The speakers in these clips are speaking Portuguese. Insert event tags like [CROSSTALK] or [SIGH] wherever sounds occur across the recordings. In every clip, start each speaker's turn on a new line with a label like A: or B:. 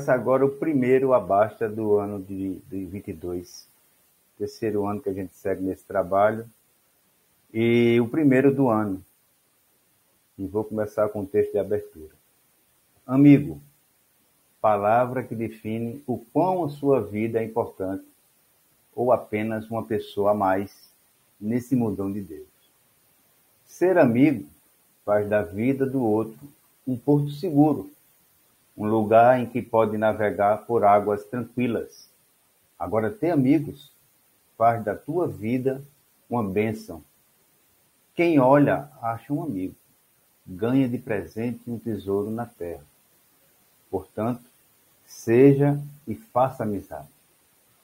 A: Começa agora o primeiro abasta do ano de, de 22. Terceiro ano que a gente segue nesse trabalho. E o primeiro do ano. E vou começar com o texto de abertura. Amigo, palavra que define o quão a sua vida é importante ou apenas uma pessoa a mais nesse mundão de Deus. Ser amigo faz da vida do outro um porto seguro, um lugar em que pode navegar por águas tranquilas. Agora, ter amigos faz da tua vida uma bênção. Quem olha, acha um amigo, ganha de presente um tesouro na terra. Portanto, seja e faça amizade.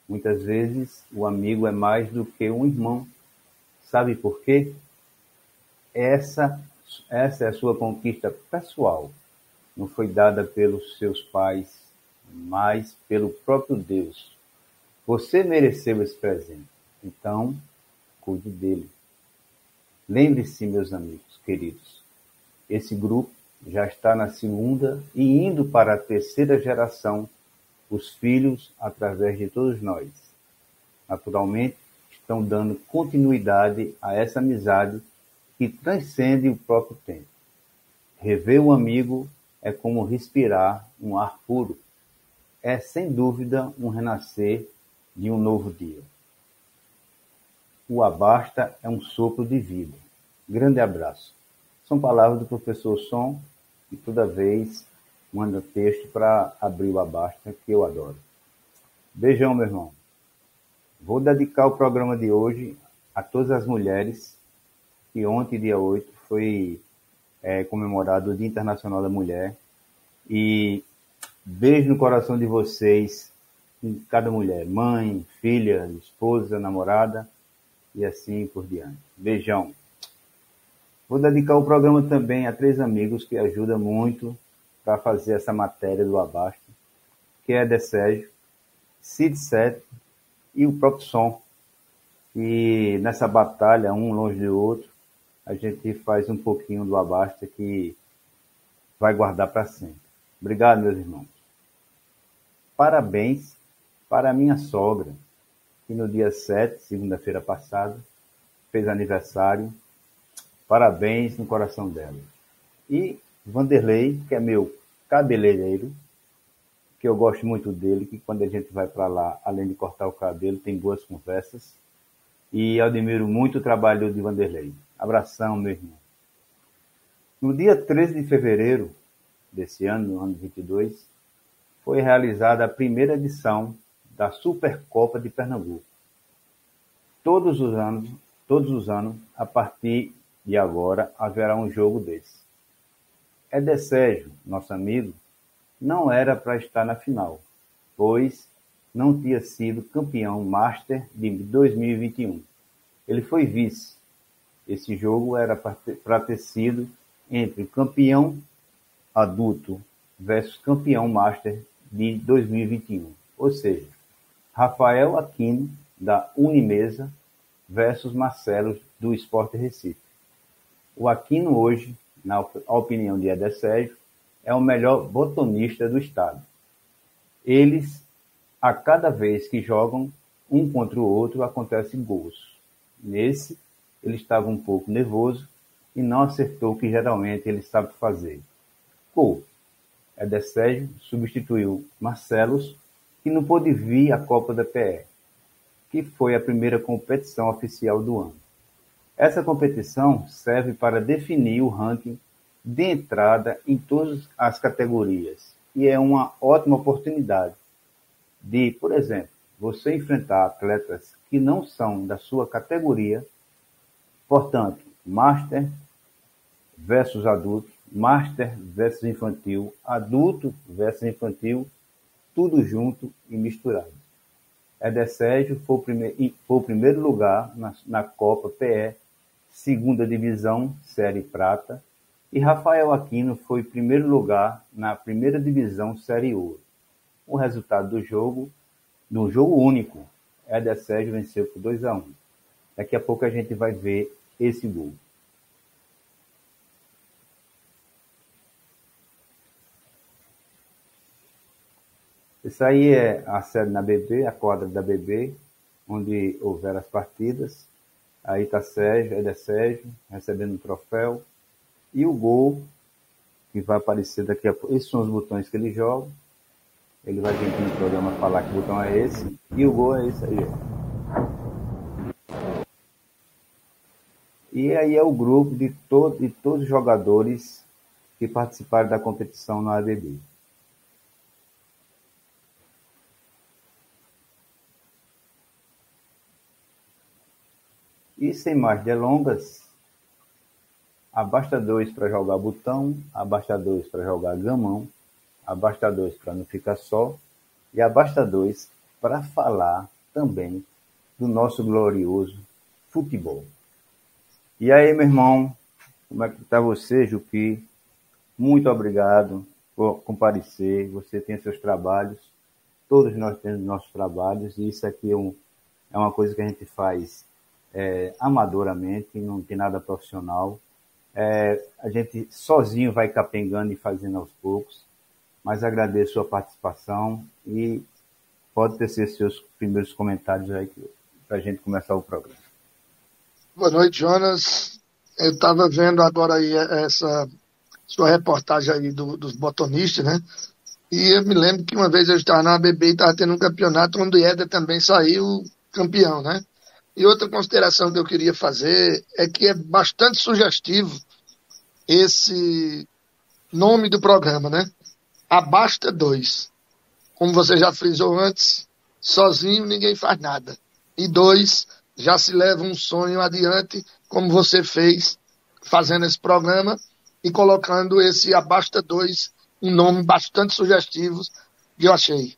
A: Muitas vezes o amigo é mais do que um irmão. Sabe por quê? Essa, essa é a sua conquista pessoal. Não foi dada pelos seus pais, mas pelo próprio Deus. Você mereceu esse presente. Então, cuide dele. Lembre-se, meus amigos queridos, esse grupo já está na segunda e indo para a terceira geração, os filhos através de todos nós. Naturalmente, estão dando continuidade a essa amizade que transcende o próprio tempo. Rever um amigo é como respirar um ar puro. É, sem dúvida, um renascer de um novo dia. O abasta é um sopro de vida. Grande abraço. São palavras do professor Som, que toda vez manda texto para abrir o abasta, que eu adoro. Beijão, meu irmão. Vou dedicar o programa de hoje a todas as mulheres, que ontem, dia 8, foi é, comemorado o Dia Internacional da Mulher. E beijo no coração de vocês, cada mulher, mãe, filha, esposa, namorada e assim por diante. Beijão. Vou dedicar o programa também a três amigos que ajudam muito para fazer essa matéria do Abasto, que é de Sérgio, Cid Sete e o próprio Som. E nessa batalha, um longe do outro, a gente faz um pouquinho do Abasta que vai guardar para sempre. Obrigado, meus irmãos. Parabéns para a minha sogra, que no dia 7, segunda-feira passada, fez aniversário Parabéns no coração dela. E Vanderlei, que é meu cabeleireiro, que eu gosto muito dele, que quando a gente vai para lá, além de cortar o cabelo, tem boas conversas. E admiro muito o trabalho de Vanderlei. Abração, meu irmão. No dia 13 de fevereiro desse ano, no ano 22, foi realizada a primeira edição da Supercopa de Pernambuco. Todos os anos, todos os anos, a partir e agora haverá um jogo desse. Edességio, nosso amigo, não era para estar na final, pois não tinha sido campeão Master de 2021. Ele foi vice. Esse jogo era para ter sido entre campeão adulto versus campeão Master de 2021. Ou seja, Rafael Aquino, da Unimesa, versus Marcelo, do Esporte Recife. O Aquino hoje, na opinião de Eder Sérgio, é o melhor botonista do estado. Eles, a cada vez que jogam um contra o outro, acontecem gols. Nesse, ele estava um pouco nervoso e não acertou o que geralmente ele sabe fazer. Gol. Eder Sérgio substituiu Marcelos, que não pôde vir à Copa da PR, que foi a primeira competição oficial do ano. Essa competição serve para definir o ranking de entrada em todas as categorias e é uma ótima oportunidade de, por exemplo, você enfrentar atletas que não são da sua categoria, portanto, Master versus adulto, Master versus infantil, adulto versus infantil, tudo junto e misturado. Eder Sérgio foi o, primeir, foi o primeiro lugar na, na Copa PE segunda divisão, Série Prata, e Rafael Aquino foi primeiro lugar na primeira divisão, Série Ouro. O resultado do jogo, do jogo único, Éder Sérgio venceu por 2 a 1 Daqui a pouco a gente vai ver esse gol. Isso aí é a sede na BB, a quadra da BB, onde houver as partidas. Aí está Sérgio, ele é Sérgio, recebendo o troféu. E o gol, que vai aparecer daqui a pouco. Esses são os botões que ele joga. Ele vai vir aqui no programa falar que botão é esse. E o gol é esse aí. E aí é o grupo de, to de todos os jogadores que participaram da competição no ABB. E sem mais delongas, abasta dois para jogar botão, abasta dois para jogar gamão, abasta dois para não ficar só, e abasta dois para falar também do nosso glorioso futebol. E aí, meu irmão, como é que está você, Jupi? Muito obrigado por comparecer. Você tem seus trabalhos, todos nós temos nossos trabalhos, e isso aqui é, um, é uma coisa que a gente faz é, amadoramente, não tem nada profissional. É, a gente sozinho vai capengando e fazendo aos poucos, mas agradeço a sua participação e pode ter seus primeiros comentários aí para a gente começar o programa.
B: Boa noite, Jonas. Eu estava vendo agora aí essa sua reportagem aí do, dos botonistas, né? E eu me lembro que uma vez eu estava na BB e estava tendo um campeonato onde o Éder também saiu campeão, né? E outra consideração que eu queria fazer é que é bastante sugestivo esse nome do programa, né? Abasta dois. Como você já frisou antes, sozinho ninguém faz nada. E dois, já se leva um sonho adiante, como você fez fazendo esse programa e colocando esse Abasta 2, um nome bastante sugestivo que eu achei.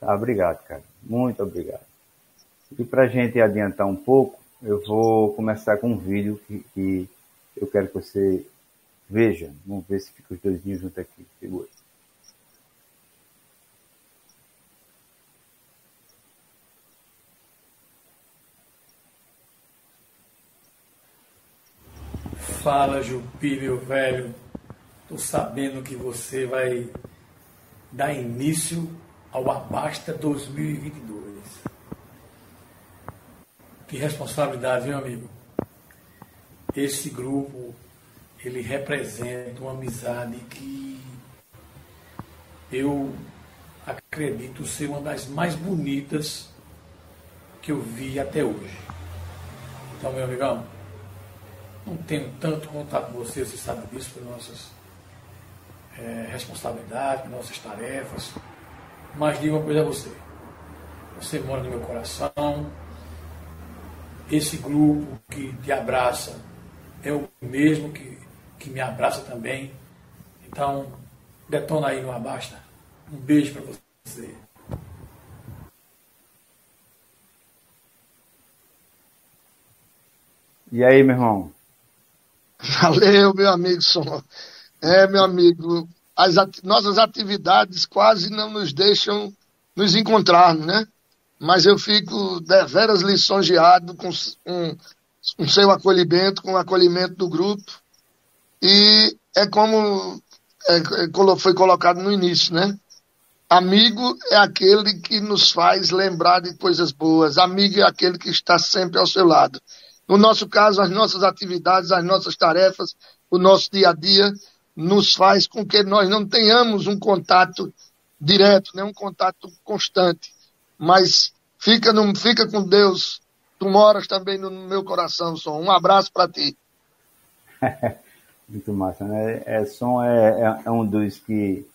A: Tá, obrigado, cara. Muito obrigado. E para a gente adiantar um pouco, eu vou começar com um vídeo que, que eu quero que você veja. Vamos ver se fica os dois juntos aqui.
C: Fala, Jupi, meu velho. Tô sabendo que você vai dar início ao Abasta 2022. Que responsabilidade, meu amigo. Esse grupo, ele representa uma amizade que eu acredito ser uma das mais bonitas que eu vi até hoje. Então, meu amigão, não tenho tanto contato com você, você sabe disso, por nossas é, responsabilidades, nossas tarefas. Mas digo uma coisa a você. Você mora no meu coração. Esse grupo que te abraça é o mesmo que, que me abraça também. Então, detona aí no Abasta. Um beijo para você.
A: E aí, meu irmão?
B: Valeu, meu amigo. É, meu amigo, as ati nossas atividades quase não nos deixam nos encontrar, né? Mas eu fico deveras lisonjeado com, com, com seu acolhimento, com o acolhimento do grupo. E é como é, é foi colocado no início, né? Amigo é aquele que nos faz lembrar de coisas boas. Amigo é aquele que está sempre ao seu lado. No nosso caso, as nossas atividades, as nossas tarefas, o nosso dia a dia nos faz com que nós não tenhamos um contato direto, né? um contato constante. Mas fica, no, fica com Deus. Tu moras também no meu coração, Som. Um abraço para ti. [LAUGHS]
A: Muito massa, né? É, Som é, é, é, um dos que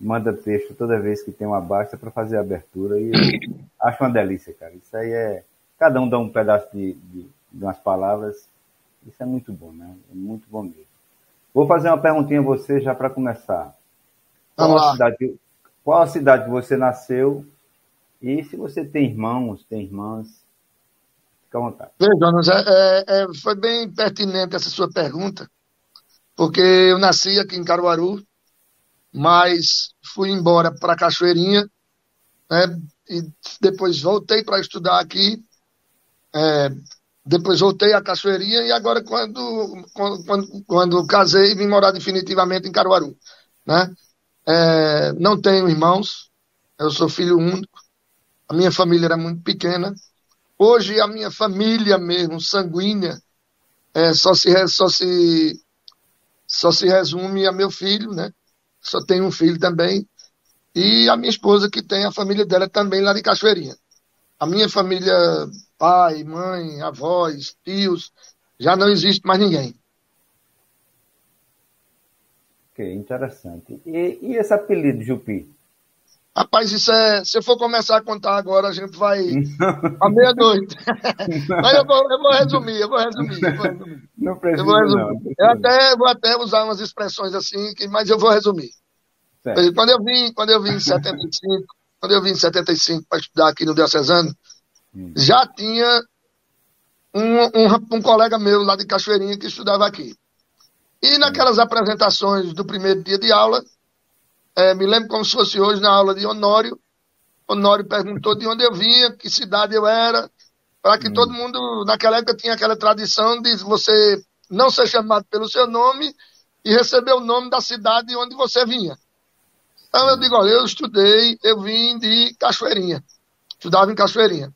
A: manda texto toda vez que tem uma baixa para fazer a abertura e [COUGHS] acho uma delícia, cara. Isso aí é. Cada um dá um pedaço de, de de umas palavras. Isso é muito bom, né? É muito bom mesmo. Vou fazer uma perguntinha a você já para começar. Qual a, cidade, qual a cidade que você nasceu? E se você tem irmãos, tem irmãs, fica à vontade.
B: Jonas, é, é, é, foi bem pertinente essa sua pergunta, porque eu nasci aqui em Caruaru, mas fui embora para Cachoeirinha, né, e depois voltei para estudar aqui, é, depois voltei à Cachoeirinha e agora quando, quando, quando casei vim morar definitivamente em Caruaru. Né? É, não tenho irmãos, Eu sou filho único. A minha família era muito pequena. Hoje a minha família mesmo, sanguínea, é, só, se, só, se, só se resume a meu filho, né? Só tenho um filho também. E a minha esposa, que tem a família dela também lá de Cachoeirinha. A minha família, pai, mãe, avós, tios, já não existe mais ninguém.
A: Ok, interessante. E, e esse apelido, Jupi?
B: Rapaz, isso é. Se eu for começar a contar agora, a gente vai à meia-noite. Mas eu vou, eu vou, resumir, eu vou resumir. Eu vou resumir.
A: Não precisa,
B: eu vou resumir.
A: não.
B: Eu até, vou até usar umas expressões assim, que, mas eu vou resumir.
A: Certo.
B: Quando eu vim, quando eu vim em 75, quando eu vim em 75 para estudar aqui no Diocesano,
A: Hum.
B: já tinha um, um, um colega meu lá de Cachoeirinha que estudava aqui. E naquelas apresentações do primeiro dia de aula, é, me lembro como se fosse hoje na aula de Honório, Honório perguntou de onde eu vinha, que cidade eu era, para que
A: Hum.
B: todo mundo, naquela época, tinha aquela tradição de você não ser chamado pelo seu nome e receber o nome da cidade onde você vinha. Então eu digo, olha, eu estudei, eu vim de Cachoeirinha, estudava em Cachoeirinha.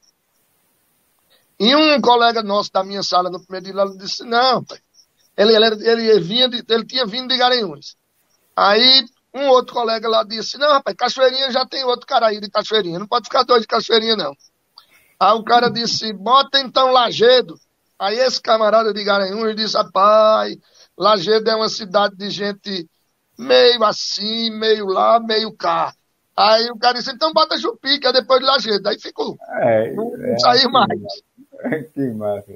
B: E um colega nosso da minha sala no primeiro dia, ele disse, não, pai, ele, ele, ele, vinha de- ele tinha vindo de Garanhuns. Aí um outro colega lá disse, não, rapaz, Cachoeirinha já tem outro cara aí de Cachoeirinha, não pode ficar dois de Cachoeirinha, não. Aí o cara disse, bota então Lagedo. Aí esse camarada de Garanhuns disse, rapaz, Lagedo é uma cidade de gente meio assim, meio lá, meio cá. Aí o cara disse, então bota Jupi, que é depois de Lagedo. Aí ficou,
A: É,
B: não,
A: é
B: saiu
A: assim,
B: mais. [LAUGHS]
A: Que massa.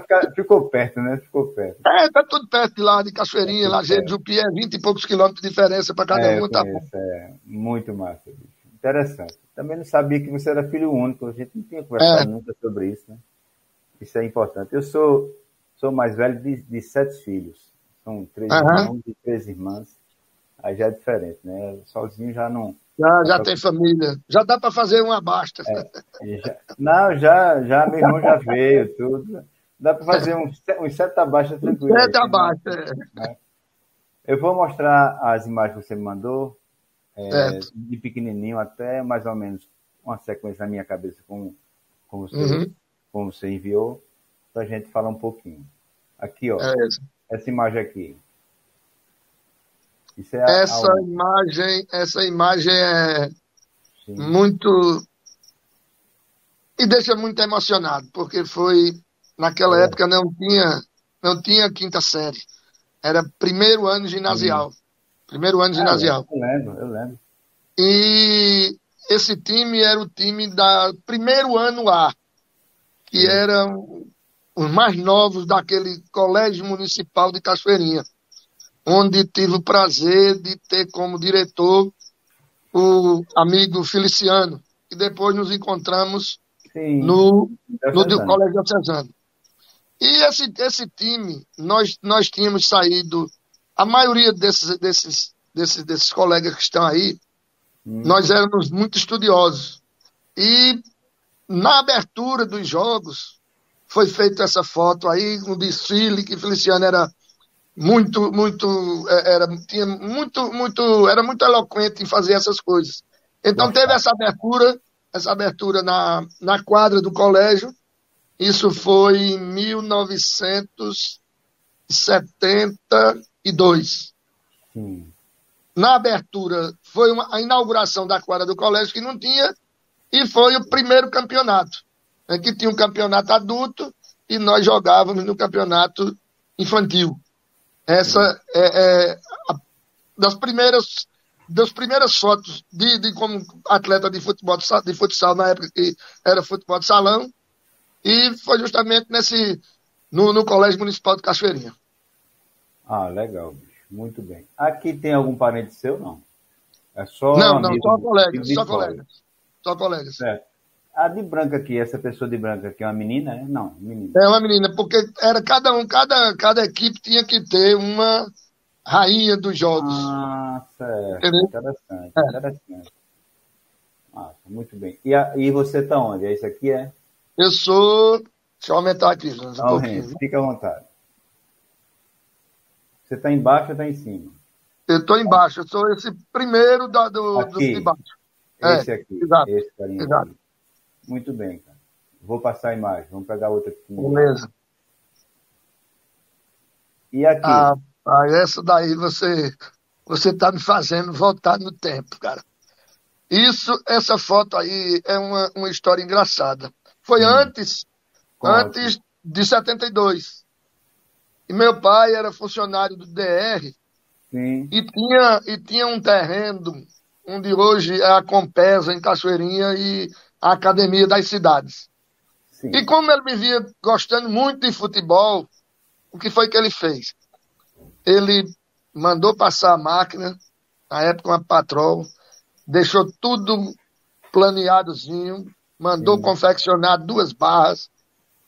A: Ficar- ficou perto, né? Ficou perto.
B: É, tá tudo perto de lá, de Cachoeirinha,
A: É
B: Lagedo,
A: perto.
B: Jupi, é 20 e poucos quilômetros de diferença para cada
A: É,
B: um, tá bom.
A: é muito massa, bicho. Interessante. Também não sabia que você era filho único, a gente não tinha conversado
B: É.
A: nunca sobre isso, né? Isso é importante. Eu sou, sou mais velho de, de sete filhos. São três
B: Aham.
A: irmãos e três irmãs. Aí já é diferente, né? Sozinho já não.
B: Já, já tem família. Já dá para fazer uma basta. [LAUGHS]
A: e já- não, já, já, meu irmão já veio, tudo. Dá para fazer uns, se- uns sete abaixo tranquilo.
B: É
A: aí,
B: da
A: né?
B: é.
A: Eu vou mostrar as imagens que você me mandou, é, de pequenininho até mais ou menos uma sequência na minha cabeça, como, como, você,
B: Uhum.
A: como você enviou, para a gente falar um pouquinho. Aqui, ó,
B: É,
A: essa imagem aqui. É
B: essa
A: a-
B: imagem, essa imagem é
A: sim.
B: muito e deixa muito emocionado, porque foi naquela
A: É.
B: época não tinha não tinha quinta série. Era primeiro ano ginasial. Primeiro ano ginasial.
A: Eu lembro, eu lembro.
B: E esse time era o time da primeiro ano A, que
A: Sim.
B: eram os mais novos daquele colégio municipal de Cachoeirinha, onde tive o prazer de ter como diretor o amigo Feliciano, e depois nos encontramos
A: Sim,
B: no,
A: deve
B: no do. Colégio Diocesano. E esse, esse time, nós, nós tínhamos saído, a maioria desses, desses, desses, desses colegas que estão aí,
A: Hum,
B: nós éramos muito estudiosos. E na abertura dos jogos, foi feita essa foto aí, um desfile, que Feliciano era muito, muito, eh, era, tinha muito, muito, era muito eloquente em fazer essas coisas. Então teve essa abertura, essa abertura na, na quadra do colégio. Isso foi em 1972.
A: sim.
B: Na abertura foi uma, a inauguração da quadra do colégio que não tinha e foi o primeiro campeonato. né, que tinha um campeonato adulto e nós jogávamos no campeonato infantil. Essa é, é a, das primeiras das primeiras fotos de, de como atleta de futebol de, sa- de futsal na época que era futebol de salão e foi justamente nesse no, no colégio municipal de Cachoeirinha.
A: Ah, legal, bicho. Muito bem. Aqui tem algum parente seu, não? É só
B: não, não, só colegas, só colegas, só colegas.
A: Certo. A de branca aqui, essa pessoa de branca aqui é uma menina, né? Não, menina.
B: É uma menina, porque era cada um, cada, cada equipe tinha que ter uma rainha dos jogos.
A: Ah, certo.
B: Entendeu?
A: Interessante,
B: É.
A: interessante. Massa, muito bem. E, a- e você tá onde? É isso aqui, é?
B: Eu sou. Deixa eu aumentar aqui, Jonas, um
A: Ah,
B: pouquinho.
A: Fica à vontade. Você tá embaixo ou tá em cima?
B: Eu estou embaixo, eu sou esse primeiro da, do, do
A: Aqui.
B: de baixo. É,
A: esse aqui.
B: exato,
A: esse carinha
B: exato.
A: aqui. Muito bem, cara. Vou passar a imagem. Vamos pegar outra aqui.
B: Beleza.
A: E aqui?
B: Ah, ah, essa daí você você tá me fazendo voltar no tempo, cara. Isso, essa foto aí é uma, uma história engraçada. Foi
A: Hum.
B: antes, antes de 72. E meu pai era funcionário do DR
A: Sim.
B: e tinha, e tinha um terreno onde hoje é a Compesa, em Cachoeirinha, e a Academia das Cidades.
A: Sim.
B: E como ele me via gostando muito de futebol, o que foi que ele fez? Ele mandou passar a máquina, na época uma patrol, deixou tudo planeadozinho, mandou
A: Sim.
B: confeccionar duas barras,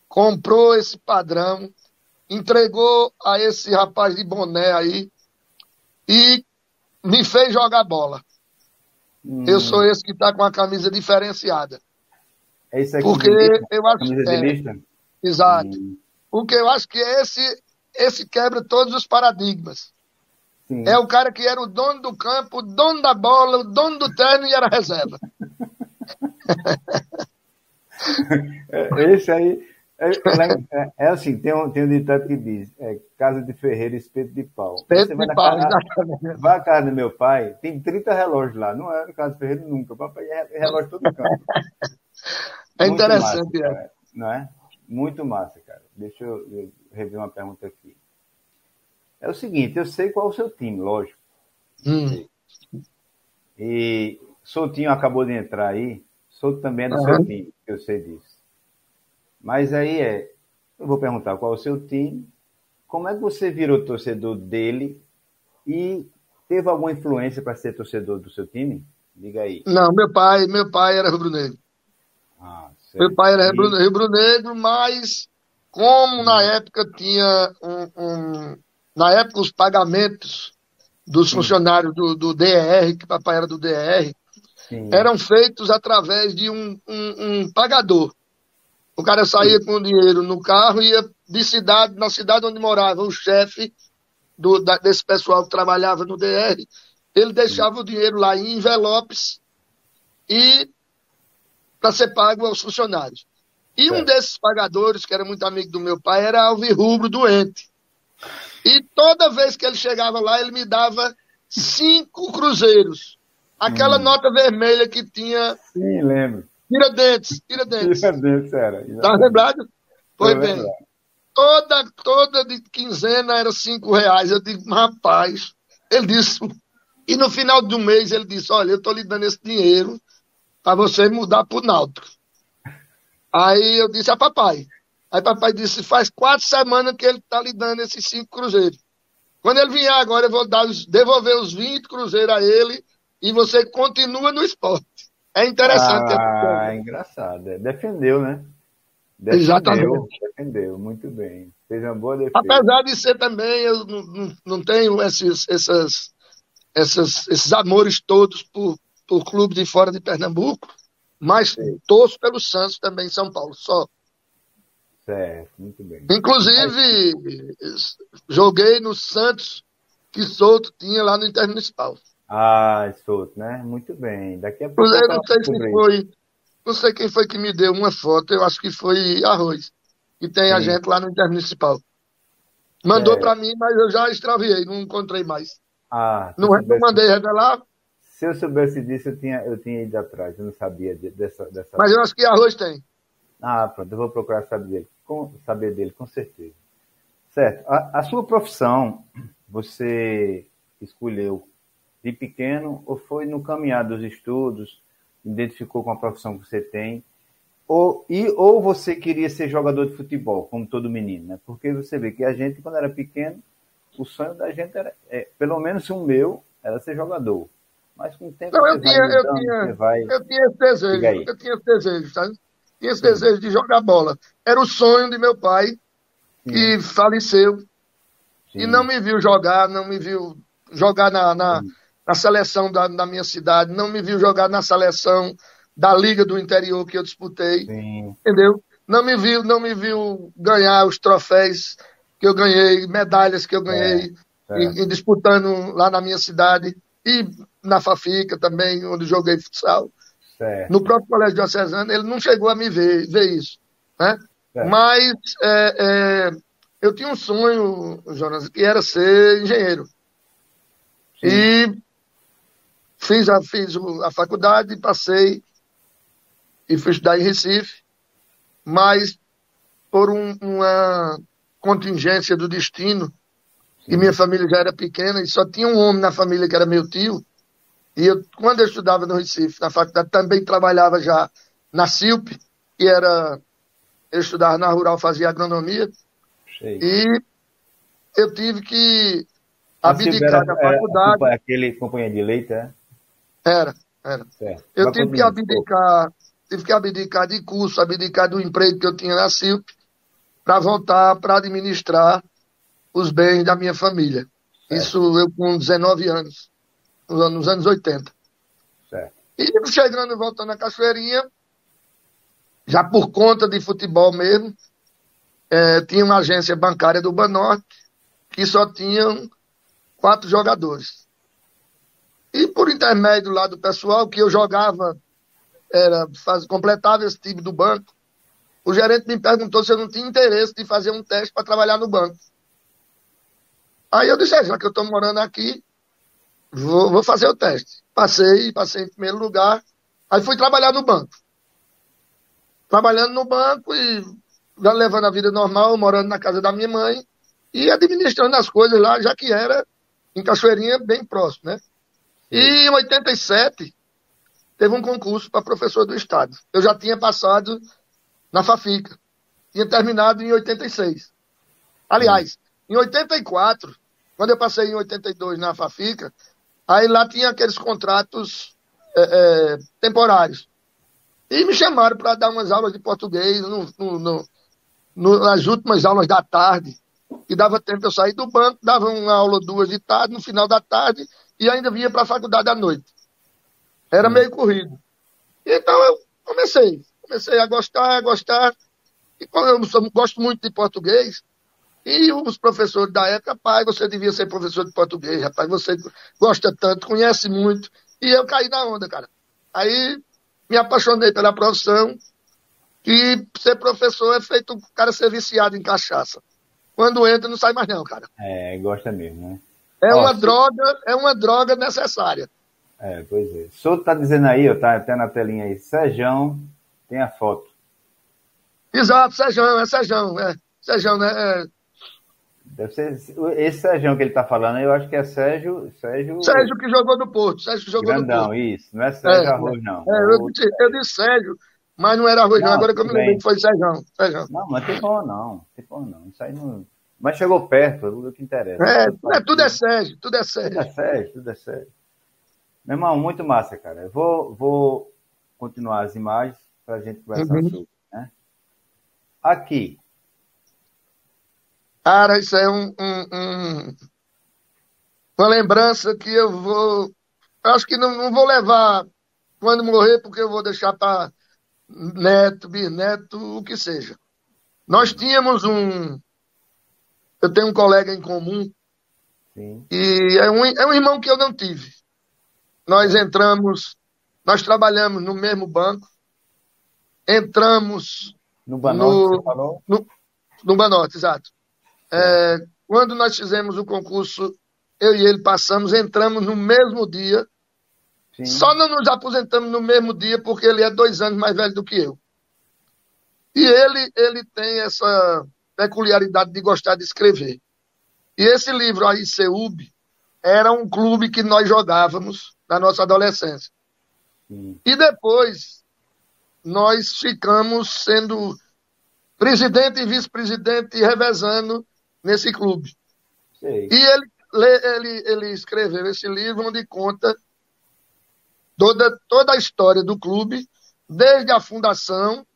B: comprou esse padrão, entregou a esse rapaz de boné aí e me fez jogar bola.
A: Hum,
B: Eu sou esse que está com a camisa diferenciada.
A: É isso aqui.
B: Porque eu acho é? Exato.
A: Hum,
B: Porque eu acho que esse, esse quebra todos os paradigmas.
A: sim.
B: É o cara que era o dono do campo, o dono da bola, o dono do terno e era reserva.
A: É, [LAUGHS] Esse aí. É, é- é assim, tem um, tem um ditado que diz: é, casa de ferreiro, espeto de pau.
B: Espeto de pau,
A: casa-
B: exatamente.
A: Vai à casa do meu pai, tem 30 relógios lá. Não era casa de ferreiro nunca. Papai é relógio todo canto. [LAUGHS]
B: É
A: Muito
B: interessante,
A: massa,
B: é.
A: Não é? Muito massa, cara. Deixa eu, eu rever uma pergunta aqui. É o seguinte, eu sei qual é o seu time, lógico.
B: Hum.
A: E Soutinho acabou de entrar aí. Souto também é do
B: Aham.
A: seu time, eu sei disso. Mas aí é, eu vou perguntar qual é o seu time, como é que você virou torcedor dele e teve alguma influência para ser torcedor do seu time? Diga aí.
B: Não, meu pai, meu pai era rubro-negro.
A: Ah,
B: pai era rubro- rubro-negro, mas como na época tinha um, um- na época os pagamentos dos funcionários do, do DR, que papai era do DR,
A: sim,
B: eram feitos através de um, um- um pagador. O cara saía com o dinheiro no carro e ia de cidade, na cidade onde morava o chefe do- da- desse pessoal que trabalhava no DR, ele deixava o dinheiro lá em envelopes e para ser pago aos funcionários. E um
A: Certo.
B: desses pagadores, que era muito amigo do meu pai, era Alvirrubro doente. E toda vez que ele chegava lá, ele me dava cinco cruzeiros. Aquela
A: Hum.
B: nota vermelha que tinha
A: Sim, lembro.
B: Tiradentes, Tiradentes.
A: Tiradentes era.
B: Tá lembrado?
A: Tô
B: bem.
A: lembrado.
B: Toda, toda de quinzena era cinco reais. Eu digo, rapaz, ele disse. E no final do mês ele disse, olha, eu tô lhe dando esse dinheiro para você mudar pro Náutico. Aí eu disse a papai. Aí papai disse, faz quatro semanas que ele tá lhe dando esses cinco cruzeiros. Quando ele vier agora, eu vou dar os- devolver os 20 cruzeiros a ele e você continua no esporte. É interessante. essa
A: Ah,
B: coisa.
A: engraçado. é. Defendeu, né? Defendeu,
B: Exatamente.
A: Defendeu, muito bem. Fez uma boa defesa.
B: Apesar de ser também, eu não, não- não tenho esses, essas, essas, esses amores todos por, por clube de fora de Pernambuco, mas torço pelo Santos também em São Paulo, só.
A: Certo, muito bem.
B: Inclusive, joguei no Santos, que Souto tinha lá no Intermunicipal.
A: Ah, Souto, né? Muito bem. Daqui a pouco.
B: Eu não sei se
A: isso.
B: foi, não sei quem foi que me deu uma foto, eu acho que foi Arroz, que tem a
A: Sim.
B: gente lá no Intermunicipal. Mandou
A: É.
B: para mim, mas eu já extraviei, não encontrei mais.
A: Ah,
B: Não, não mandei revelar,
A: Se eu soubesse disso, eu tinha, eu tinha ido atrás. Eu não sabia de- dessa. dessa...
B: mas eu acho que arroz tem.
A: Ah, pronto, eu vou procurar saber dele, com, saber dele, com certeza. Certo. A, a sua profissão, você escolheu de pequeno ou foi no caminhar dos estudos, identificou com a profissão que você tem, ou, e, ou você queria ser jogador de futebol, como todo menino, né? Porque você vê que a gente, quando era pequeno, o sonho da gente era, é, pelo menos o meu, era ser jogador. Mas com o tempo
B: Não, eu
A: vai
B: tinha, eu tinha,
A: vai...
B: eu tinha esse desejo, eu tinha esse desejo, sabe? Tinha esse desejo de jogar bola. Era o sonho de meu pai, que faleceu, e
A: Sim.
B: não me viu jogar, não me viu jogar na, na,
A: Sim.
B: na seleção da, da minha cidade, não me viu jogar na seleção da Liga do Interior que eu disputei,
A: Sim.
B: entendeu? Não me viu, não me viu ganhar os troféus que eu ganhei, medalhas que eu ganhei
A: É,
B: em- em disputando lá na minha cidade e na Fafica também, onde joguei futsal. Certo. No próprio colégio diocesano, ele não chegou a me ver, ver isso. Né? Mas é, é, eu tinha um sonho, Jonas, que era ser engenheiro. Sim. E fiz a, fiz a faculdade, passei e fui estudar em Recife, mas por um, uma contingência do destino, Sim. e minha família já era pequena, e só tinha um homem na família que era meu tio, e eu, quando eu estudava no Recife, na faculdade, também trabalhava já na CILP, que era, eu estudava na Rural, fazia agronomia, Sei. e eu tive que abdicar da faculdade.
A: Era aquele companheiro de leite, é?
B: Era, era. Certo. Eu tive que abdicar, tive que abdicar de curso, abdicar do emprego que eu tinha na CILP, para voltar para administrar os bens da minha família. Certo. Isso eu com 19 anos, nos anos 80. Certo. E chegando e voltando na Cachoeirinha, já por conta de futebol mesmo, é, tinha uma agência bancária do Banorte que só tinham quatro jogadores. E por intermédio lá do pessoal que eu jogava, era, faz, completava esse time do banco, o gerente me perguntou se eu não tinha interesse de fazer um teste para trabalhar no banco. Aí eu disse, é, já que eu estou morando aqui, vou, vou fazer o teste. Passei, passei em primeiro lugar, aí fui trabalhar no banco. Trabalhando no banco e levando a vida normal, morando na casa da minha mãe e administrando as coisas lá, já que era em Cachoeirinha bem próximo, né? E em 87, teve um concurso para professor do Estado. Eu já tinha passado na Fafica. Tinha terminado em 86. Aliás, em 84, quando eu passei em 82 na Fafica, aí lá tinha aqueles contratos é, é, temporários. E me chamaram para dar umas aulas de português no, no, no, nas últimas aulas da tarde. E dava tempo de eu sair do banco, dava uma aula duas de tarde, no final da tarde, e ainda vinha para a faculdade à noite. Era meio corrido. Então eu comecei. Comecei a gostar, a gostar. E como eu gosto muito de português, e os professores da época, pai, você devia ser professor de português, rapaz, você gosta tanto, conhece muito. E eu caí na onda, cara. Aí me apaixonei pela profissão, e ser professor é feito o cara ser viciado em cachaça. Quando entra, não sai mais não, cara.
A: É, gosta mesmo, né?
B: É uma droga, é uma droga necessária.
A: É, pois é. O senhor tá dizendo aí, ó, tá até na telinha aí, Sejão, tem a foto.
B: Exato, Sejão, é Sejão, é. Sejão, né? É...
A: Deve ser esse Sérgio que ele tá falando, eu acho que é Sérgio. Sérgio,
B: Sérgio que jogou no Porto. Sérgio que jogou
A: Grandão,
B: no Porto.
A: isso. Não é Sérgio é, Arroz, não.
B: É, eu, disse, eu disse Sérgio, mas não era Arroz, não. não. Agora que eu me lembrei que foi Sérgio. Sérgio.
A: Não, mas tem como não. Tem como não. Isso aí não. Mas chegou perto, é o que interessa.
B: É, é, tudo é Sérgio, tudo é Sérgio.
A: Tudo é Sérgio, tudo é Sérgio. Meu irmão, muito massa, cara. Eu vou, vou continuar as imagens para a gente conversar uhum. sobre. Né? Aqui.
B: Cara, isso é um, um, um, uma lembrança que eu vou. Acho que não, não vou levar quando morrer, porque eu vou deixar para neto, bisneto, o que seja. Nós tínhamos um, eu tenho um colega em comum Sim. e é um, é um irmão que eu não tive. Nós entramos, nós trabalhamos no mesmo banco, entramos
A: no Banorte, no, falou?
B: No, no Banorte, exato. É, quando nós fizemos o concurso, eu e ele passamos, entramos no mesmo dia. Sim. Só não nos aposentamos no mesmo dia porque ele é dois anos mais velho do que eu. E ele, ele tem essa peculiaridade de gostar de escrever. E esse livro, a ICUB, era um clube que nós jogávamos na nossa adolescência. Sim. E depois nós ficamos sendo presidente e vice-presidente revezando nesse clube. Sim. E ele, ele, ele escreveu esse livro onde conta toda, toda a história do clube, desde a fundação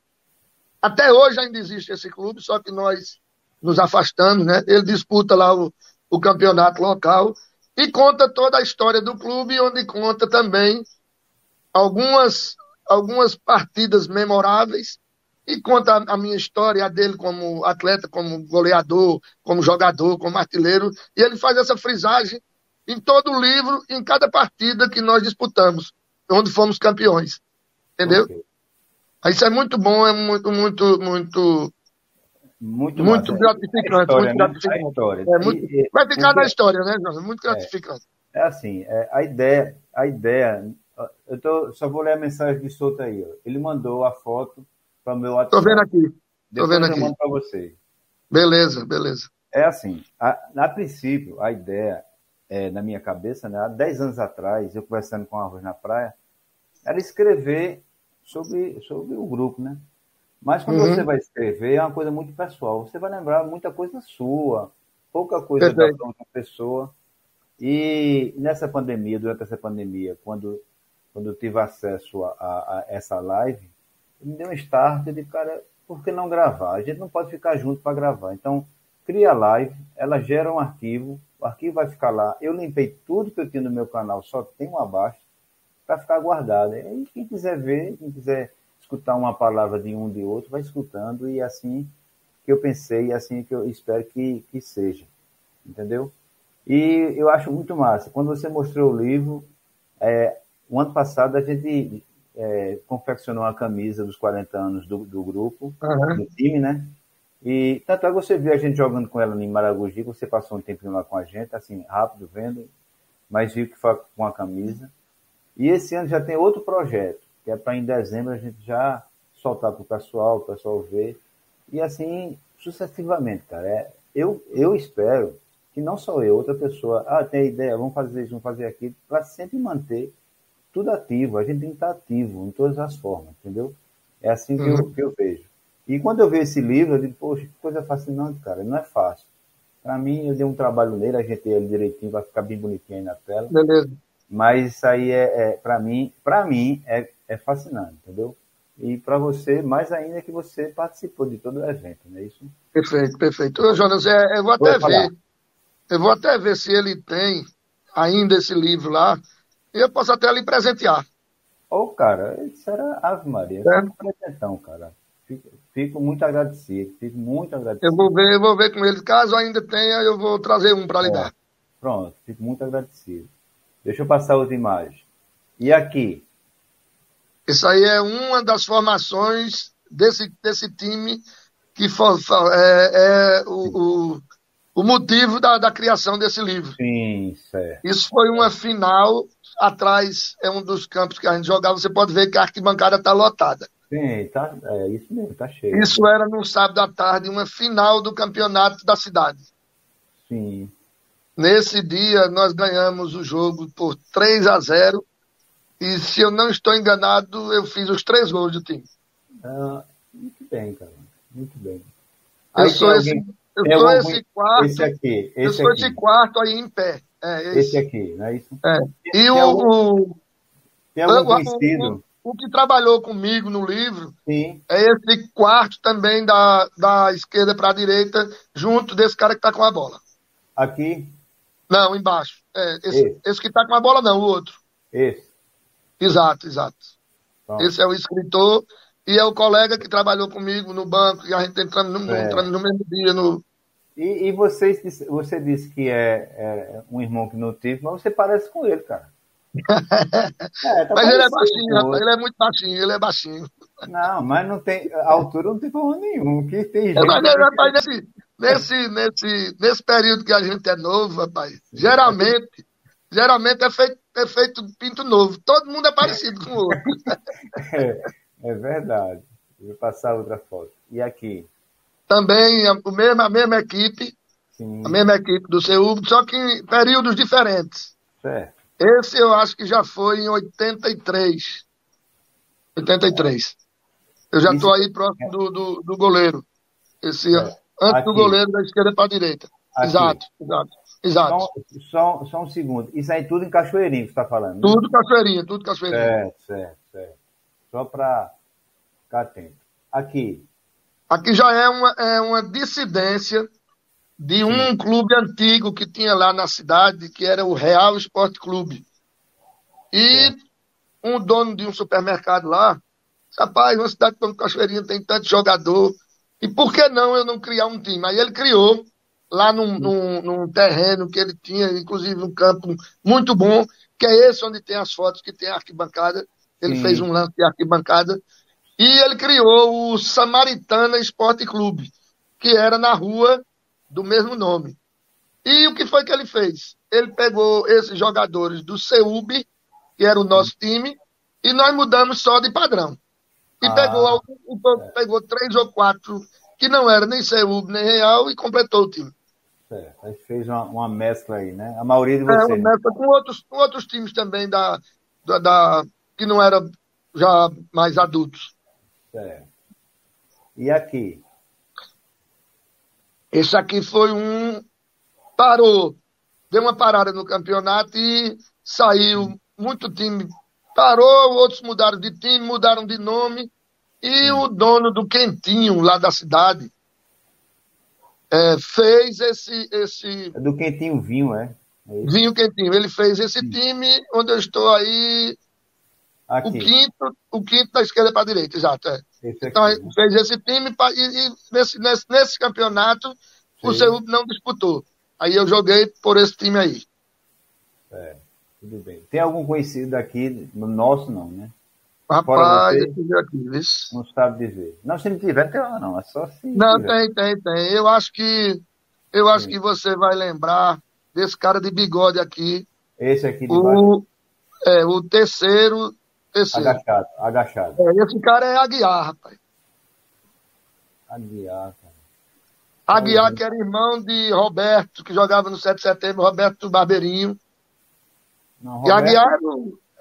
B: até hoje ainda existe esse clube, só que nós nos afastamos, né? Ele disputa lá o, o campeonato local e conta toda a história do clube, onde conta também algumas, algumas partidas memoráveis e conta a minha história, a dele como atleta, como goleador, como jogador, como artilheiro, e ele faz essa frisagem em todo o livro, em cada partida que nós disputamos, onde fomos campeões. Entendeu? Okay. Isso é muito bom, é muito, muito, muito. Muito, muito gratificante. História, muito gratificante. É, muito, e, vai ficar na história, né, Jonas? Muito é. gratificante.
A: É, é assim, é, a ideia, a ideia. Eu tô, só vou ler a mensagem de Souto aí. Ó. Ele mandou a foto para o meu WhatsApp.
B: Estou vendo aqui. Estou vendo aqui.
A: Eu mando para você.
B: Beleza, beleza.
A: É assim, a, a princípio, a ideia é, na minha cabeça, né, há 10 anos atrás, eu conversando com a Arroz na Praia, era escrever sobre, sobre o grupo, né? Mas quando uhum. você vai escrever, é uma coisa muito pessoal. Você vai lembrar muita coisa sua, pouca coisa Perfeito. da outra pessoa. E nessa pandemia, durante essa pandemia, quando, quando eu tive acesso a, a, a essa live, me deu um start de cara, por que não gravar? A gente não pode ficar junto para gravar. Então, cria a live, ela gera um arquivo, o arquivo vai ficar lá. Eu limpei tudo que eu tinha no meu canal, só tem um abaixo para ficar guardado. E quem quiser ver, quem quiser escutar uma palavra de um de outro, vai escutando e é assim que eu pensei e é assim que eu espero que, que seja. Entendeu? E eu acho muito massa. Quando você mostrou o livro, é, o ano passado a gente é, confeccionou a camisa dos 40 anos do, do grupo, uhum. do time, né? E tanto é que você viu a gente jogando com ela em Maragogi, você passou um tempinho lá com a gente, assim, rápido, vendo, mas viu que foi com a camisa. E esse ano já tem outro projeto, que é para em dezembro a gente já soltar para o pessoal, o pessoal ver. E assim, sucessivamente, cara. É, eu, eu espero que não só eu, outra pessoa, ah, tem ideia, vamos fazer isso, vamos fazer aquilo, para sempre manter tudo ativo. A gente tem que estar ativo em todas as formas, entendeu? É assim que, uhum. eu, que eu vejo. E quando eu vejo esse livro, eu digo, poxa, que coisa fascinante, cara. Não é fácil. Para mim, eu dei um trabalho nele, ajeitei ele direitinho, vai ficar bem bonitinho aí na tela.
B: Beleza.
A: Mas isso aí é, é para mim, para mim é, é fascinante, entendeu? E para você, mais ainda que você participou de todo o evento, não é isso?
B: Perfeito, perfeito. Ô, Jonas, é, eu vou até vou ver. Eu vou até ver se ele tem ainda esse livro lá. E eu posso até lhe presentear.
A: Ô, oh, cara, isso era Ave Maria. É. um presentão, cara. Fico, fico, muito agradecido. Fico muito agradecido.
B: Eu vou ver, eu vou ver com ele. Caso ainda tenha, eu vou trazer um para lhe é. dar.
A: Pronto, fico muito agradecido. Deixa eu passar outra imagem. E aqui?
B: Isso aí é uma das formações desse, desse time que for, é, é o, o, o, motivo da, da criação desse livro.
A: Sim, certo.
B: Isso foi uma final, atrás é um dos campos que a gente jogava, você pode ver que a arquibancada está lotada.
A: Sim, tá, é isso mesmo, tá cheio.
B: Isso era no sábado à tarde, uma final do campeonato da cidade.
A: Sim.
B: Nesse dia, nós ganhamos o jogo por 3 a 0 e, se eu não estou enganado, eu fiz os três gols do time.
A: Ah, muito bem, cara. Muito bem.
B: Aí eu sou, esse, eu sou algum... esse quarto.
A: Esse aqui. Esse
B: eu sou aqui. esse quarto aí em pé. É,
A: esse. esse aqui, não é isso?
B: É. E tem o, algum,
A: tem algum conhecido?
B: O, o, que trabalhou comigo no livro
A: Sim.
B: é esse quarto também da, da esquerda para a direita, junto desse cara que está com a bola.
A: Aqui?
B: Não, embaixo. É, esse, esse. esse que está com a bola, não, o outro.
A: Esse.
B: Exato, exato. Pronto. Esse é o escritor e é o colega que trabalhou comigo no banco e a gente entrando no, é. entrando no mesmo dia no.
A: E, e você, você disse que é, é, um irmão que não tive, mas você parece com ele, cara. [LAUGHS]
B: é, tá mas ele é baixinho, rapaz, ele é muito baixinho, ele é baixinho.
A: Não, mas não tem. A altura não tem problema nenhum. Que tem gente...
B: mas, rapaz, nesse, nesse, nesse, nesse período que a gente é novo, rapaz, geralmente, geralmente é feito, é feito pinto novo. Todo mundo é parecido com o outro. [LAUGHS]
A: É, é verdade. Vou passar outra foto. E aqui?
B: Também a, mesmo, a mesma equipe. Sim. A mesma equipe do CEUB, só que em períodos diferentes.
A: Certo.
B: Esse eu acho que já foi em 83. 83. Eu já estou aí próximo do, do, do goleiro. Esse é. Antes Aqui. do goleiro da esquerda para a direita. Aqui. Exato, exato. Exato.
A: Só, só, só, um segundo. Isso aí tudo em Cachoeirinho que você está falando. Né?
B: Tudo Cachoeirinho, tudo Cachoeirinho.
A: Certo, certo, certo. Só para ficar atento. Aqui.
B: Aqui já é uma, é uma dissidência de um Sim. clube antigo que tinha lá na cidade, que era o Real Esporte Clube. E um dono de um supermercado lá, rapaz, uma cidade como Cachoeirinha tem tanto jogador, e por que não eu não criar um time? Aí ele criou, lá num, num, num, terreno que ele tinha, inclusive um campo muito bom, que é esse onde tem as fotos, que tem a arquibancada, Ele Sim. fez um lance de arquibancada. E ele criou o Samaritana Esporte Clube, que era na rua do mesmo nome. E o que foi que ele fez? Ele pegou esses jogadores do CEUB, que era o nosso time, e nós mudamos só de padrão. E ah, pegou, pegou três ou quatro que não era nem CEUB nem Real e completou o time.
A: É, aí fez uma, uma, mescla aí, né? A maioria de vocês.
B: É, uma mescla com outros, com outros times também da, da, da, que não eram já mais adultos.
A: É. E aqui?
B: Esse aqui foi um. Parou. Deu uma parada no campeonato e saiu muito time. Parou, outros mudaram de time, mudaram de nome. E o dono do Quentinho, lá da cidade, é, fez esse, esse.
A: É do Quentinho Vinho, é?
B: é Vinho Quentinho. Ele fez esse time onde eu estou aí. Aqui. O quinto, o quinto da esquerda para a direita, exato. É. Então, né? fez esse time e, e nesse, nesse, nesse, campeonato Sim. o seu não disputou. Aí eu joguei por esse time aí.
A: É, tudo bem. Tem algum conhecido aqui, no nosso não, né?
B: Rapaz, você, aqui,
A: não sabe dizer. Não, se não tiver, tem lá não. É só se.
B: Não, tiver. tem, tem, tem. Eu acho que. Eu acho Sim. que você vai lembrar desse cara de bigode aqui.
A: Esse aqui de
B: o, baixo. É, o terceiro. Terceiro.
A: Agachado, agachado.
B: É, esse cara é Aguiar, rapaz.
A: Aguiar, cara.
B: Aguiar, que era irmão de Roberto, que jogava no 7 de setembro, Roberto Barbeirinho. Não, Roberto... E Aguiar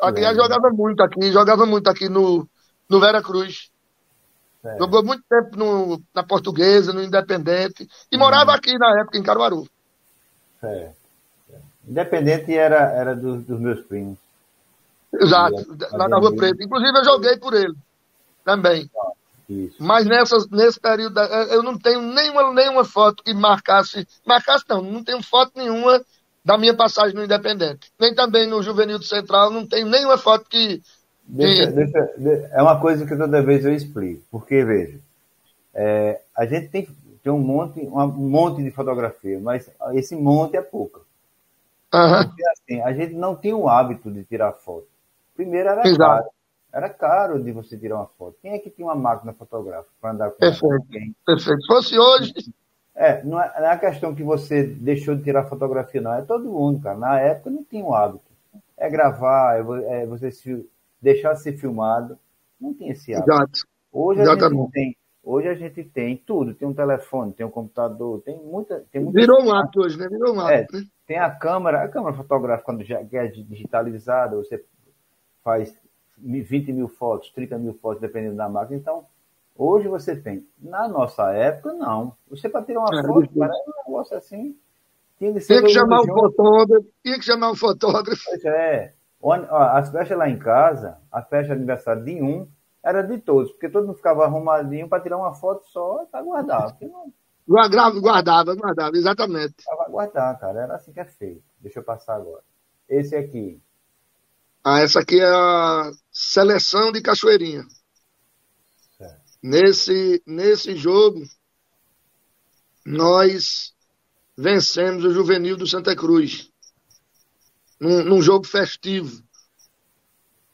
B: Aguiar jogava muito aqui, jogava muito aqui no, no Vera Cruz. Jogou muito tempo no, na Portuguesa, no Independente. E hum. morava aqui na época, em Caruaru.
A: É. Independente era, era dos, dos meus primos.
B: Exato, lá na Rua Preta. Inclusive eu joguei por ele também. Isso. Mas nessas, nesse período, eu não tenho nenhuma, nenhuma foto que marcasse. Marcasse não, não tenho foto nenhuma da minha passagem no Independente. Nem também no Juvenil do Central, não tenho nenhuma foto que.
A: Deixa, deixa, é uma coisa que toda vez eu explico. Porque, veja, é, a gente tem, tem um, monte, um monte de fotografia, mas esse monte é pouca. Uhum. Porque, assim, a gente não tem o hábito de tirar foto. Primeiro era Exato. caro. Era caro de você tirar uma foto. Quem é que tinha uma máquina fotográfica para andar com
B: Perfeito. Perfeito. Se fosse hoje,
A: é, não é, não é a questão que você deixou de tirar fotografia, não. É todo mundo, cara. Na época não tinha o hábito. É gravar, é, é você se, deixar de ser filmado. Não tem esse hábito. Exato. Hoje a Exatamente. gente tem. Hoje a gente tem tudo. Tem um telefone, tem um computador, tem muita. Tem muita
B: Virou um hábito hoje, né? Virou um hábito. É,
A: né? Tem a câmera, a câmera fotográfica, quando já é digitalizada, você faz 20 mil fotos, 30 mil fotos, dependendo da máquina. Então, Hoje você tem. Na nossa época, não. Você para tirar uma é, foto, cara, é um negócio assim.
B: Tinha que, tinha que chamar o fotógrafo. Tinha que chamar o fotógrafo.
A: Pois é. As festas lá em casa, a festa de aniversário de um, era de todos, porque todo mundo ficava arrumadinho para tirar uma foto só para guardar. Não...
B: Guardava, guardava, guardava, exatamente.
A: Para guardar, cara. Era assim que é feito. Deixa eu passar agora. Esse aqui.
B: Ah, essa aqui é a seleção de Cachoeirinha. Nesse, nesse jogo, nós vencemos o Juvenil do Santa Cruz. Num, num jogo festivo.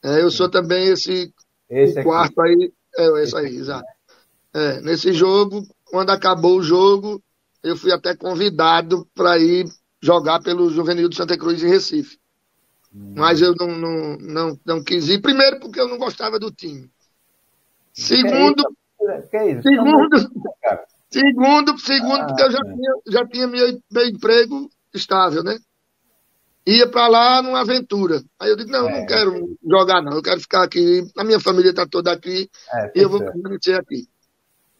B: É, eu sou também esse, esse quarto aí. É, esse aí, exato. É, nesse jogo, quando acabou o jogo, eu fui até convidado para ir jogar pelo Juvenil do Santa Cruz em Recife. Mas eu não, não, não, não quis ir. Primeiro, porque eu não gostava do time. Segundo, que é isso? Segundo, segundo, segundo ah, porque eu já é. tinha, já tinha meu, meu emprego estável, né? Ia para lá numa aventura. Aí eu disse, não, é, não quero jogar não, eu quero ficar aqui, a minha família está toda aqui, é, e eu vou permanecer aqui.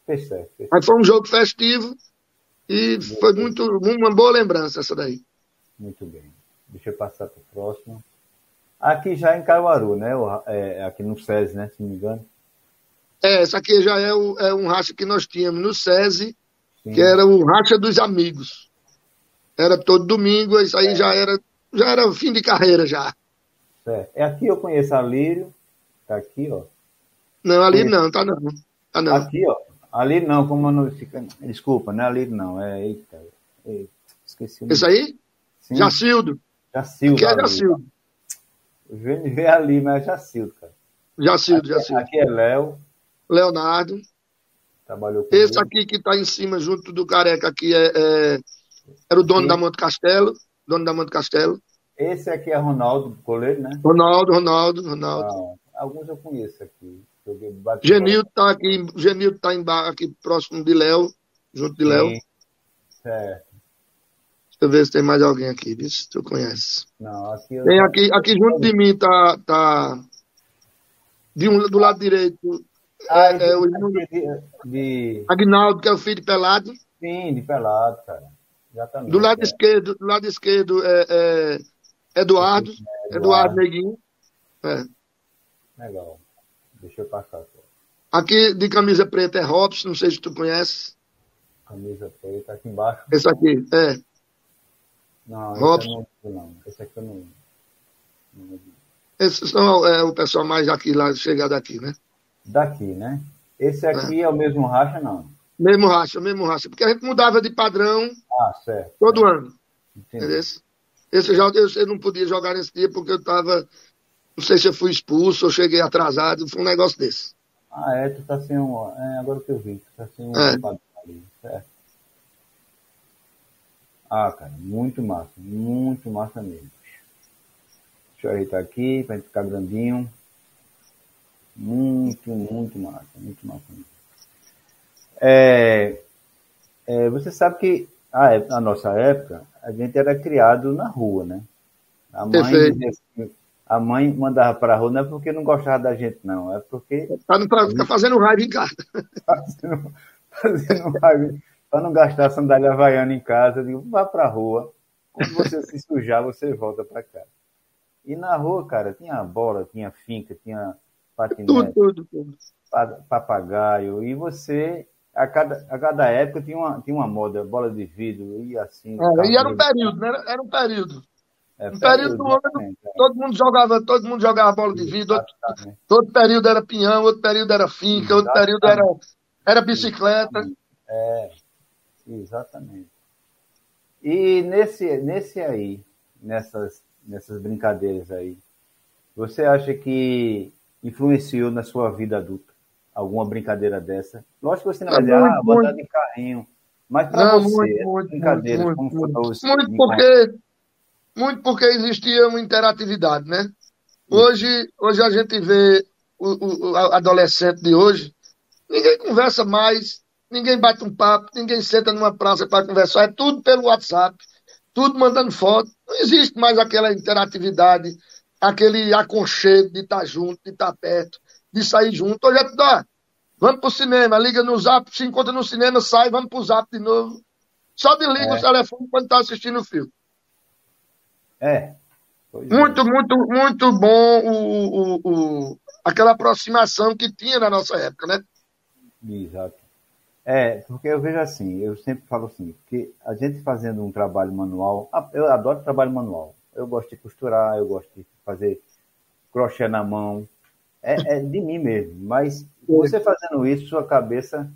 A: Fez certo, fez
B: Aí foi um jogo festivo e foi muito, uma boa lembrança essa daí.
A: Muito bem. Deixa eu passar para o próximo. Aqui já em Caruaru, né? É, aqui no SESI, né? Se não me engano.
B: É, essa aqui já é, o, é um racha que nós tínhamos no SESI, Sim. que era o racha dos amigos. Era todo domingo, isso aí é. já era já era fim de carreira já.
A: É, é aqui eu conheço a Lírio, tá aqui, ó.
B: Não, ali não, tá não. Tá não.
A: Aqui, ó. Ali não, como não fica. Desculpa, não é ali não, é. Eita, eita esqueci o
B: Esse aí? Sim. Jacildo.
A: Jacildo.
B: Que é Jacildo.
A: O GNV é ali, mas é Jacildo, cara.
B: Jacildo, Jacildo.
A: Aqui é Léo.
B: Leonardo.
A: Trabalhou
B: com Esse aqui que está em cima, junto do careca, aqui é, é era o dono Sim. da Monte Castelo. Dono da Monte Castelo.
A: Esse aqui é Ronaldo, goleiro, né?
B: Ronaldo, Ronaldo, Ronaldo.
A: Ah, alguns eu conheço aqui.
B: Genildo está aqui, Genildo está embaixo, aqui próximo de Léo, junto de Léo.
A: Certo.
B: Deixa eu ver se tem mais alguém aqui, viu? Se tu conhece.
A: Não, aqui eu...
B: Tem aqui, aqui junto de mim tá, tá de um, do lado direito
A: ah, é, é, o irmão de, de...
B: Agnaldo, que é o filho de Pelado.
A: Sim, de Pelado, cara. Exatamente.
B: Do lado é. esquerdo, do lado esquerdo é, é Eduardo, Eduardo, Eduardo Neguinho. É.
A: Legal. Deixa eu passar.
B: Aqui de camisa preta é Robson, não sei se tu conhece.
A: Camisa preta, aqui embaixo.
B: Esse aqui, é.
A: Não, Robson. Esse, não, esse aqui eu não.
B: não... Esses são é, o pessoal mais aqui lá, chegado aqui, né?
A: Daqui, né? Esse aqui é, é o mesmo racha, não?
B: Mesmo racha, mesmo racha. Porque a gente mudava de padrão
A: ah, certo,
B: todo ano. Entendeu? Esse já, eu, eu não podia jogar nesse dia porque eu estava. Não sei se eu fui expulso ou cheguei atrasado. Foi um negócio desse.
A: Ah, é, tu tá sem um. É, agora que eu vi, tu tá sem um é. ali, certo? Ah, cara, muito massa, muito massa mesmo. Deixa eu ajeitar aqui pra gente ficar grandinho. Muito, muito massa, muito massa mesmo. É, é, você sabe que a, a, nossa época, a gente era criado na rua, né? A mãe, a mãe mandava para a rua não é porque não gostava da gente, não. É porque.
B: Para não ficar fazendo raiva em casa. [LAUGHS]
A: fazendo, fazendo raiva. Para não gastar sandália havaiana em casa, eu digo, vá para a rua. Quando você se sujar, você volta para casa. E na rua, cara, tinha bola, tinha finca, tinha patinete, tudo, tudo, papagaio. E você, a cada, a cada época, tinha uma, tinha uma moda, bola de vidro e assim.
B: É, e era um período, né? Era um período. É, um período do ano, é. todo mundo jogava, todo mundo jogava bola de vidro, outro, todo período era pinhão, outro período era finca, outro período era, era bicicleta.
A: É, exatamente. E nesse, nesse aí, nessas, nessas brincadeiras aí, você acha que influenciou na sua vida adulta? Alguma brincadeira dessa? Lógico que você não vai dizer, ah, vou de carrinho. Mas para você, muito, muito, brincadeira, muito, como
B: muito, muito, muito porque, muito porque existia uma interatividade, né? Hoje, hoje a gente vê o, o adolescente de hoje, ninguém conversa mais, ninguém bate um papo, ninguém senta numa praça para conversar, é tudo pelo WhatsApp, tudo mandando foto. Não existe mais aquela interatividade aquele aconchego de estar tá junto, de estar tá perto, de sair junto. Hoje é tudo, ó, vamos pro cinema, liga no zap, se encontra no cinema, sai, vamos pro zap de novo. Só desliga é. o telefone quando está assistindo o filme.
A: É.
B: muito, é. muito, muito bom o, o, o, aquela aproximação que tinha na nossa época, né?
A: Exato. É, porque eu vejo assim, eu sempre falo assim, que a gente fazendo um trabalho manual, eu adoro trabalho manual. Eu gosto de costurar, eu gosto de fazer crochê na mão. É, é de mim mesmo. Mas você fazendo isso, sua cabeça.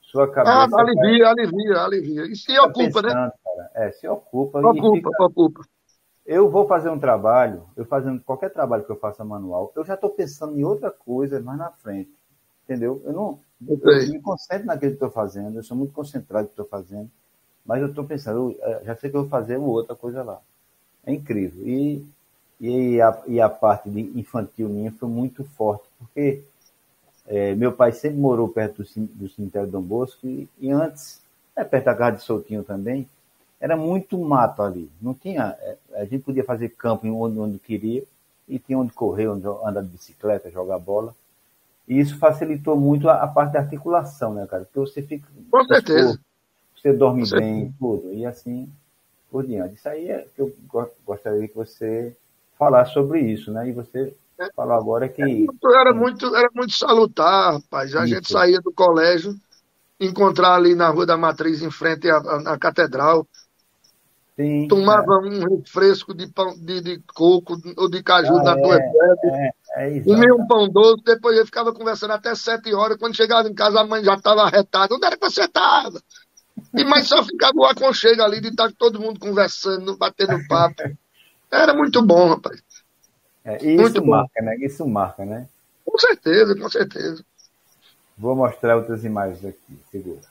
A: Sua ah, cabeça.
B: Ah, alivia, vai... alivia, alivia. E se ocupa, né?
A: Cara. É, se ocupa.
B: Ocupa, fica... ocupa.
A: Eu vou fazer um trabalho, eu fazendo qualquer trabalho que eu faça manual, eu já estou pensando em outra coisa mais na frente. Entendeu? Eu não eu me concentro naquilo que estou fazendo, eu sou muito concentrado no que estou fazendo, mas eu estou pensando, eu já sei que eu vou fazer outra coisa lá. É incrível. E e a, e a parte de infantil minha foi muito forte, porque é, meu pai sempre morou perto do, do cemitério Dom Bosco e, e, antes, é, perto da casa de Soutinho também, era muito mato ali. Não tinha, é, a gente podia fazer campo onde, onde queria e tinha onde correr, onde andar de bicicleta, jogar bola. E isso facilitou muito a, a parte da articulação, né, cara? Porque você fica.
B: Com certeza.
A: Você dorme bem, tudo. E assim por diante. Isso aí é que eu gostaria que você falar sobre isso, né? E você é, falou agora que.
B: Era muito, era muito salutar, rapaz. A isso. gente saía do colégio, encontrar ali na Rua da Matriz, em frente à, à, à Catedral. Sim, tomava é. um refresco de, pão, de, de coco ou de caju ah, na tua é, é, é comia um pão doce, depois eu ficava conversando até sete horas. Quando chegava em casa, a mãe já estava arretada. Onde era que você estava? E mas só ficava o aconchego ali de estar todo mundo conversando, batendo papo. Era muito bom, rapaz.
A: É, isso muito marca, bom. né? Isso marca, né?
B: Com certeza, com certeza.
A: Vou mostrar outras imagens aqui, segura.